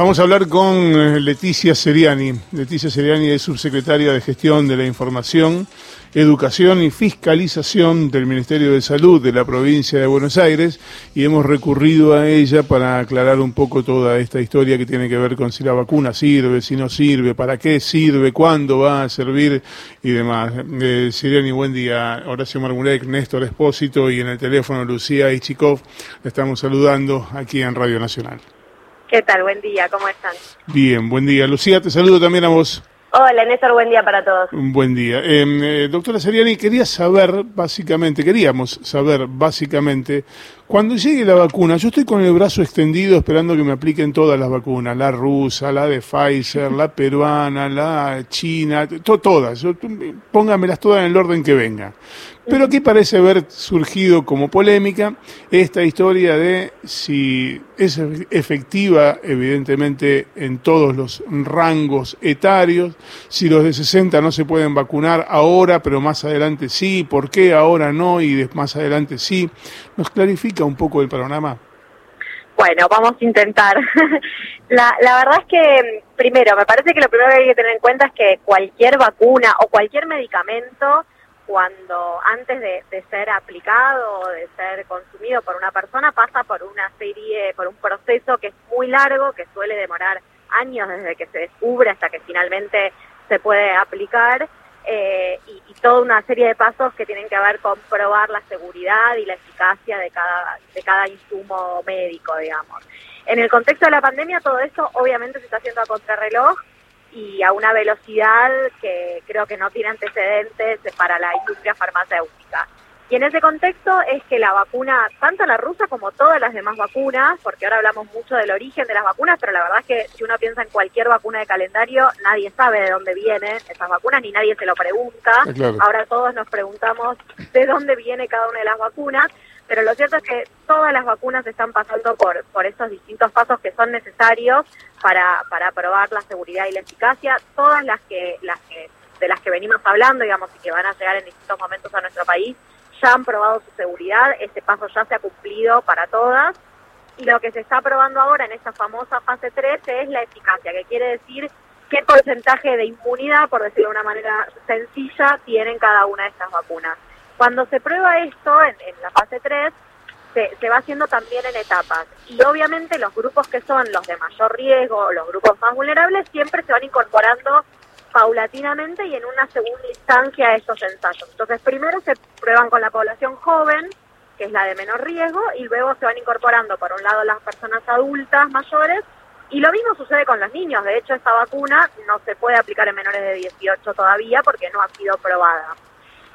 Vamos a hablar con eh, Leticia Seriani. Leticia Seriani es subsecretaria de Gestión de la Información, Educación y Fiscalización del Ministerio de Salud de la provincia de Buenos Aires y hemos recurrido a ella para aclarar un poco toda esta historia que tiene que ver con si la vacuna sirve, si no sirve, para qué sirve, cuándo va a servir y demás. Eh, Seriani, buen día. Horacio Marmurek, Néstor Espósito y en el teléfono Lucía Ichikov. Le estamos saludando aquí en Radio Nacional. ¿Qué tal? Buen día, ¿cómo están? Bien, buen día. Lucía, te saludo también a vos. Hola, Néstor, buen día para todos. Un buen día. Em, eh, doctora Seriani, quería saber, básicamente, queríamos saber, básicamente, cuando llegue la vacuna, yo estoy con el brazo extendido esperando que me apliquen todas las vacunas, la rusa, la de Pfizer, la peruana, la china, todas, póngamelas todas en el orden que venga. Pero aquí parece haber surgido como polémica esta historia de si es efectiva, evidentemente, en todos los rangos etarios, si los de 60 no se pueden vacunar ahora, pero más adelante sí, por qué ahora no y más adelante sí. ¿Nos clarifica un poco el panorama? Bueno, vamos a intentar. la, la verdad es que, primero, me parece que lo primero que hay que tener en cuenta es que cualquier vacuna o cualquier medicamento cuando antes de, ser aplicado o de ser consumido por una persona pasa por una serie, por un proceso que es muy largo, que suele demorar años desde que se descubre hasta que finalmente se puede aplicar eh, y, toda una serie de pasos que tienen que ver con probar la seguridad y la eficacia de cada, de cada insumo médico, digamos. En el contexto de la pandemia todo esto obviamente se está haciendo a contrarreloj y a una velocidad que creo que no tiene antecedentes para la industria farmacéutica. Y en ese contexto es que la vacuna, tanto la rusa como todas las demás vacunas, porque ahora hablamos mucho del origen de las vacunas, pero la verdad es que si uno piensa en cualquier vacuna de calendario, nadie sabe de dónde vienen esas vacunas, ni nadie se lo pregunta. Ahora todos nos preguntamos de dónde viene cada una de las vacunas pero lo cierto es que todas las vacunas están pasando por, por estos distintos pasos que son necesarios para, para probar la seguridad y la eficacia. Todas las que, las que, de las que venimos hablando, digamos, y que van a llegar en distintos momentos a nuestro país, ya han probado su seguridad, ese paso ya se ha cumplido para todas. Y lo que se está probando ahora en esta famosa fase 3 es la eficacia, que quiere decir qué porcentaje de inmunidad, por decirlo de una manera sencilla, tienen cada una de estas vacunas. Cuando se prueba esto en, la fase 3, se, va haciendo también en etapas. Y obviamente los grupos que son los de mayor riesgo, los grupos más vulnerables, siempre se van incorporando paulatinamente y en una segunda instancia a estos ensayos. Entonces, primero se prueban con la población joven, que es la de menor riesgo, y luego se van incorporando, por un lado, las personas adultas mayores, y lo mismo sucede con los niños. De hecho, esta vacuna no se puede aplicar en menores de 18 todavía porque no ha sido probada.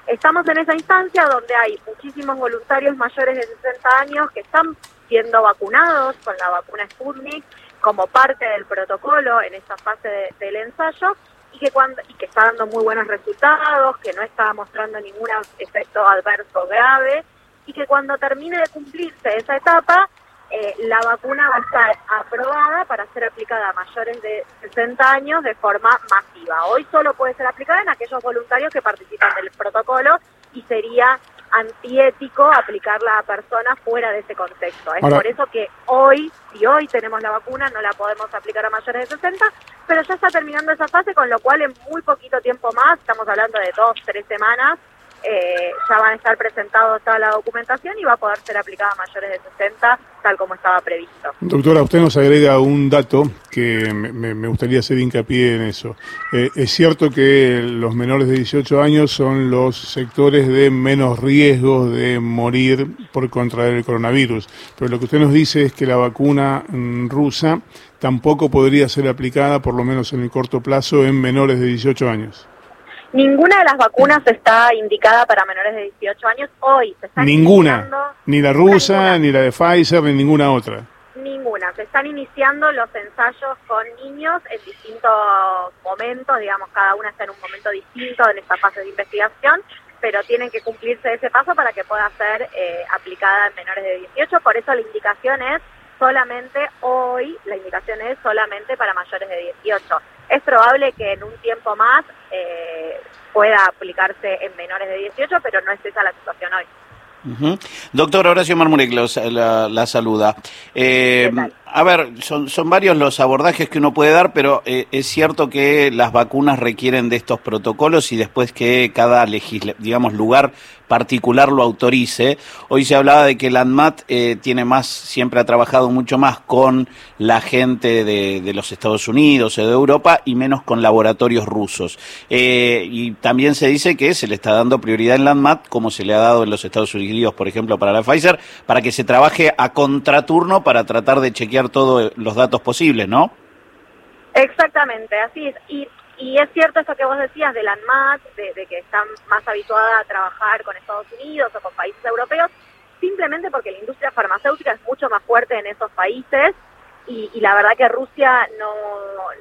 Estamos en esa instancia donde hay muchísimos voluntarios mayores de 60 años que están siendo vacunados con la vacuna Sputnik como parte del protocolo en esta fase del ensayo y que cuando y que está dando muy buenos resultados, que no está mostrando ningún efecto adverso grave y que cuando termine de cumplirse esa etapa eh, la vacuna va a estar aprobada para ser aplicada a mayores de 60 años de forma masiva. Hoy solo puede ser aplicada en aquellos voluntarios que participan del protocolo y sería antiético aplicarla a personas fuera de ese contexto. Es por eso que hoy, si hoy tenemos la vacuna, no la podemos aplicar a mayores de 60, pero ya está terminando esa fase, con lo cual en muy poquito tiempo más, estamos hablando de dos, tres semanas, eh, ya van a estar presentados toda la documentación y va a poder ser aplicada a mayores de 60, tal como estaba previsto. Doctora, usted nos agrega un dato que me, gustaría hacer hincapié en eso. Eh, es cierto que los menores de 18 años son los sectores de menos riesgo de morir por contraer el coronavirus, pero lo que usted nos dice es que la vacuna mm, rusa tampoco podría ser aplicada, por lo menos en el corto plazo, en menores de 18 años. Ninguna de las vacunas está indicada para menores de 18 años hoy. Se están ninguna, ni la rusa, ni la de Pfizer, ni ninguna otra. Ninguna. Se están iniciando los ensayos con niños en distintos momentos, digamos, cada una está en un momento distinto en esta fase de investigación, pero tienen que cumplirse ese paso para que pueda ser eh, aplicada en menores de 18. Por eso la indicación es solamente hoy, la indicación es solamente para mayores de 18. Es probable que en un tiempo más eh, pueda aplicarse en menores de 18, pero no es esa la situación hoy. Doctor Horacio Marmurek la, la, saluda. Eh, A ver, son, varios los abordajes que uno puede dar, pero eh, es cierto que las vacunas requieren de estos protocolos y después que cada digamos, lugar particular lo autorice. Hoy se hablaba de que el ANMAT eh, tiene más, siempre ha trabajado mucho más con la gente de, los Estados Unidos o de Europa y menos con laboratorios rusos. Eh, y también se dice que se le está dando prioridad en ANMAT, como se le ha dado en los Estados Unidos, por ejemplo, para la Pfizer, para que se trabaje a contraturno para tratar de chequear todos los datos posibles, ¿no? Exactamente, así es. Y y es cierto eso que vos decías de la ANMAT, de, que están más habituada a trabajar con Estados Unidos o con países europeos, simplemente porque la industria farmacéutica es mucho más fuerte en esos países y, la verdad que Rusia no,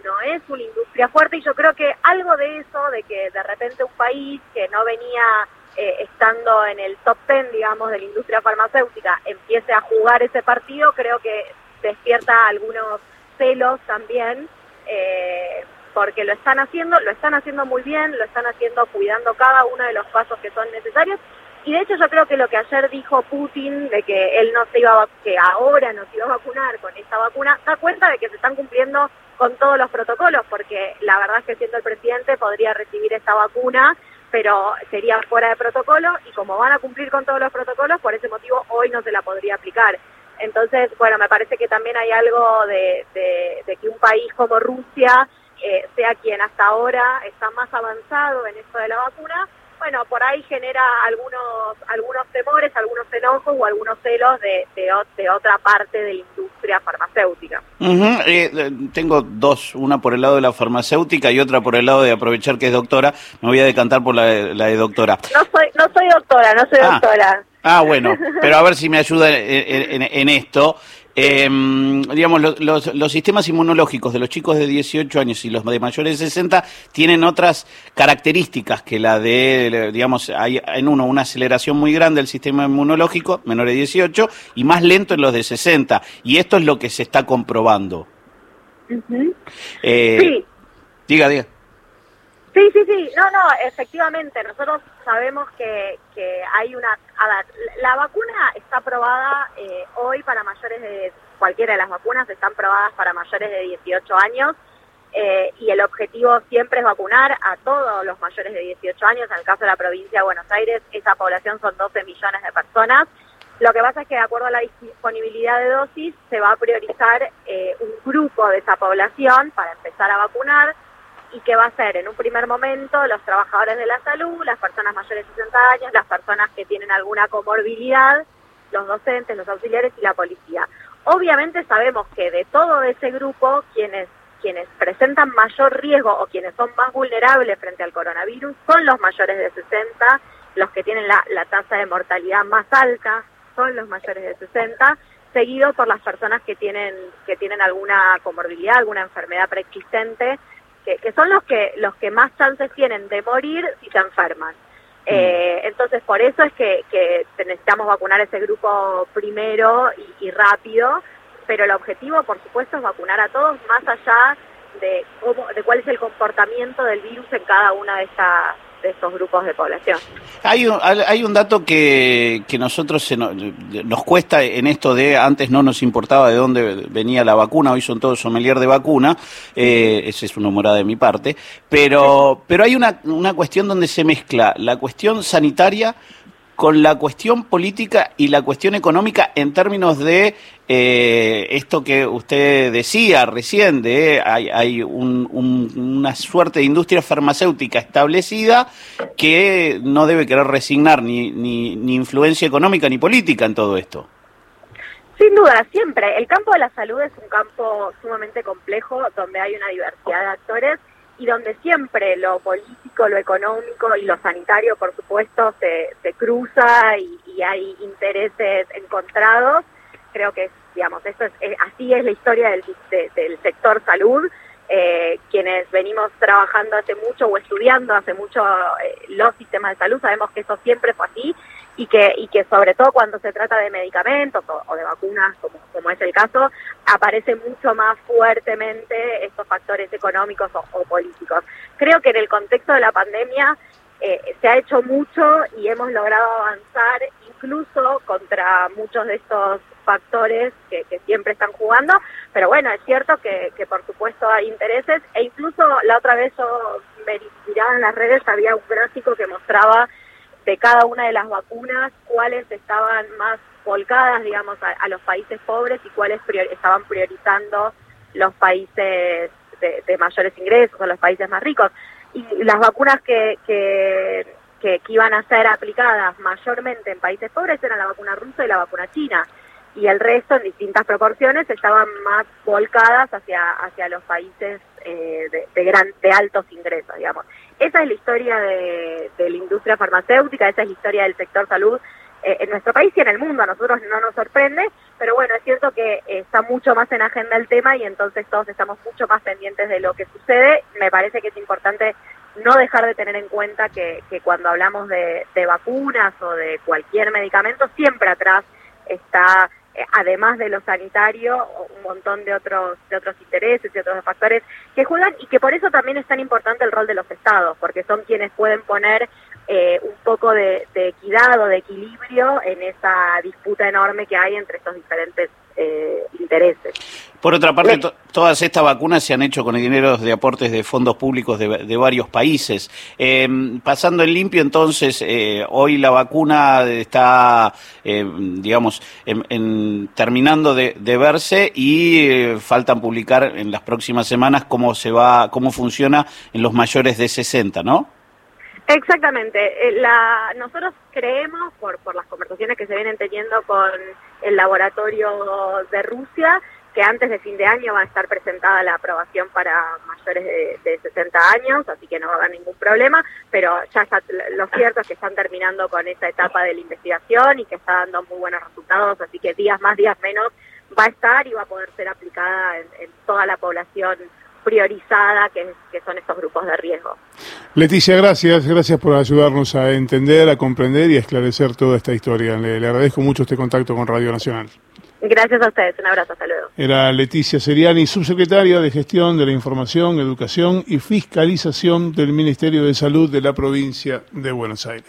no es una industria fuerte y yo creo que algo de eso, de que de repente un país que no venía eh, estando en el top ten, digamos, de la industria farmacéutica, empiece a jugar ese partido, creo que despierta algunos celos también. Eh, porque lo están haciendo, lo están haciendo muy bien, lo están haciendo cuidando cada uno de los pasos que son necesarios. Y de hecho yo creo que lo que ayer dijo Putin de que él no se iba a, que ahora no se iba a vacunar con esta vacuna, da cuenta de que se están cumpliendo con todos los protocolos, porque la verdad es que siendo el presidente podría recibir esta vacuna, pero sería fuera de protocolo y como van a cumplir con todos los protocolos, por ese motivo hoy no se la podría aplicar. Entonces, bueno, me parece que también hay algo de, de que un país como Rusia eh, sea quien hasta ahora está más avanzado en esto de la vacuna, bueno, por ahí genera algunos algunos temores, algunos enojos o algunos celos de, de, otra parte de la industria farmacéutica. Eh, tengo dos, una por el lado de la farmacéutica y otra por el lado de aprovechar que es doctora. Me voy a decantar por la, de doctora. No soy, no soy doctora, no soy ah. doctora. Ah, bueno, pero a ver si me ayuda en esto. Eh, digamos, los, los, sistemas inmunológicos de los chicos de 18 años y los de mayores de 60 tienen otras características que la de, digamos, hay en uno una aceleración muy grande del sistema inmunológico, menores de 18, y más lento en los de 60. Y esto es lo que se está comprobando. eh, sí. Diga, diga. Sí, sí, sí. No, no, efectivamente. Nosotros sabemos que, que hay una... A ver, la vacuna está aprobada eh, hoy para mayores de... Cualquiera de las vacunas están probadas para mayores de 18 años eh, y el objetivo siempre es vacunar a todos los mayores de 18 años. En el caso de la provincia de Buenos Aires, esa población son 12 millones de personas. Lo que pasa es que de acuerdo a la disponibilidad de dosis se va a priorizar eh, un grupo de esa población para empezar a vacunar y que va a ser en un primer momento los trabajadores de la salud, las personas mayores de 60 años, las personas que tienen alguna comorbilidad, los docentes, los auxiliares y la policía. Obviamente sabemos que de todo ese grupo, quienes quienes presentan mayor riesgo o quienes son más vulnerables frente al coronavirus son los mayores de 60, los que tienen la, la tasa de mortalidad más alta son los mayores de 60, seguido por las personas que tienen que tienen alguna comorbilidad, alguna enfermedad preexistente que, son los que los que más chances tienen de morir si se enferman. Mm. Eh, entonces, por eso es que, que, necesitamos vacunar ese grupo primero y, y, rápido, pero el objetivo, por supuesto, es vacunar a todos más allá de, cómo, de cuál es el comportamiento del virus en cada una de estas de estos grupos de población. Hay un, hay un dato que, que nosotros se nos, cuesta en esto de antes no nos importaba de dónde venía la vacuna, hoy son todos sommelier de vacuna, eh, esa es una morada de mi parte, pero, pero hay una, una cuestión donde se mezcla la cuestión sanitaria con la cuestión política y la cuestión económica en términos de eh, esto que usted decía recién, de hay, hay una suerte de industria farmacéutica establecida que no debe querer resignar ni, ni influencia económica ni política en todo esto. Sin duda, siempre. El campo de la salud es un campo sumamente complejo donde hay una diversidad de actores y donde siempre lo político, lo económico y lo sanitario, por supuesto, se, se cruza y, hay intereses encontrados. Creo que, digamos, esto es, eh, así es la historia del, del sector salud. Eh, quienes venimos trabajando hace mucho o estudiando hace mucho eh, los sistemas de salud, sabemos que eso siempre fue así y que, y que sobre todo cuando se trata de medicamentos o, de vacunas, como, como, es el caso, aparece mucho más fuertemente estos factores económicos o, políticos. Creo que en el contexto de la pandemia eh, se ha hecho mucho y hemos logrado avanzar incluso contra muchos de estos factores que, siempre están jugando, pero bueno, es cierto que, por supuesto hay intereses e incluso la otra vez yo me en las redes, había un gráfico que mostraba de cada una de las vacunas cuáles estaban más volcadas, digamos, a, los países pobres y cuáles estaban priorizando los países de, mayores ingresos o los países más ricos. Y las vacunas que, que, que, iban a ser aplicadas mayormente en países pobres eran la vacuna rusa y la vacuna china. Y el resto, en distintas proporciones, estaban más volcadas hacia, hacia los países eh, de, gran, de altos ingresos, digamos. Esa es la historia de, de la industria farmacéutica, esa es la historia del sector salud eh, en nuestro país y en el mundo. A nosotros no nos sorprende, pero bueno, es cierto que está mucho más en agenda el tema y entonces todos estamos mucho más pendientes de lo que sucede. Me parece que es importante no dejar de tener en cuenta que, que cuando hablamos de, de vacunas o de cualquier medicamento, siempre atrás está eh, además de lo sanitario, un montón de otros, de otros intereses y otros factores que juegan y que por eso también es tan importante el rol de los estados, porque son quienes pueden poner eh, un poco de, equidad o de equilibrio en esa disputa enorme que hay entre estos diferentes eh, intereses. Por otra parte, todas estas vacunas se han hecho con el dinero de aportes de fondos públicos de, varios países. Eh, pasando en limpio, entonces, hoy la vacuna está, digamos, en, terminando de, de, verse y faltan publicar en las próximas semanas cómo se va, cómo funciona en los mayores de 60, ¿no? Exactamente. Eh, la, nosotros creemos, por, por las conversaciones que se vienen teniendo con el laboratorio de Rusia, que antes de fin de año va a estar presentada la aprobación para mayores de, 60 años, así que no va a haber ningún problema, pero ya está, lo cierto es que están terminando con esa etapa de la investigación y que está dando muy buenos resultados, así que días más, días menos va a estar y va a poder ser aplicada en toda la población priorizada que, son estos grupos de riesgo. Leticia, gracias, gracias por ayudarnos a entender, a comprender y a esclarecer toda esta historia. Le, agradezco mucho este contacto con Radio Nacional. Gracias a ustedes, un abrazo, hasta luego. Era Leticia Seriani, subsecretaria de Gestión de la Información, Educación y Fiscalización del Ministerio de Salud de la provincia de Buenos Aires.